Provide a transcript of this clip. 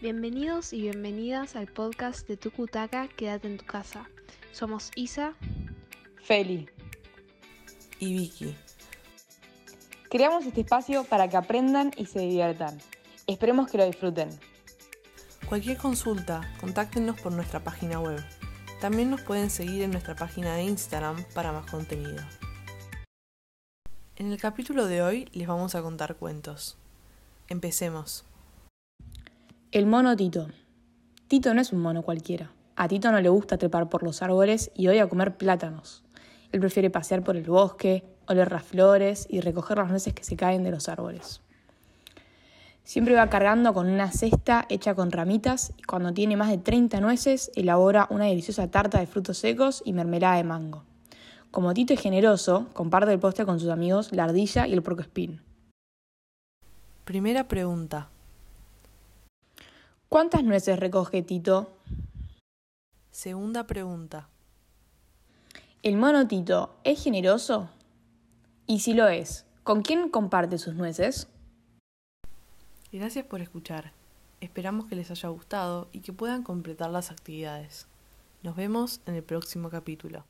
Bienvenidos y bienvenidas al podcast de Tucutaca Quédate en tu casa. Somos Isa, Feli y Vicky. Creamos este espacio para que aprendan y se diviertan. Esperemos que lo disfruten. Cualquier consulta, contáctenos por nuestra página web. También nos pueden seguir en nuestra página de Instagram para más contenido. En el capítulo de hoy les vamos a contar cuentos. Empecemos. El mono Tito. Tito no es un mono cualquiera. A Tito no le gusta trepar por los árboles y odia comer plátanos. Él prefiere pasear por el bosque, oler las flores y recoger las nueces que se caen de los árboles. Siempre va cargando con una cesta hecha con ramitas y cuando tiene más de 30 nueces elabora una deliciosa tarta de frutos secos y mermelada de mango. Como Tito es generoso, comparte el postre con sus amigos la ardilla y el espín. Primera pregunta. ¿Cuántas nueces recoge Tito? Segunda pregunta. ¿El mono Tito es generoso? Y si lo es, ¿con quién comparte sus nueces? Gracias por escuchar. Esperamos que les haya gustado y que puedan completar las actividades. Nos vemos en el próximo capítulo.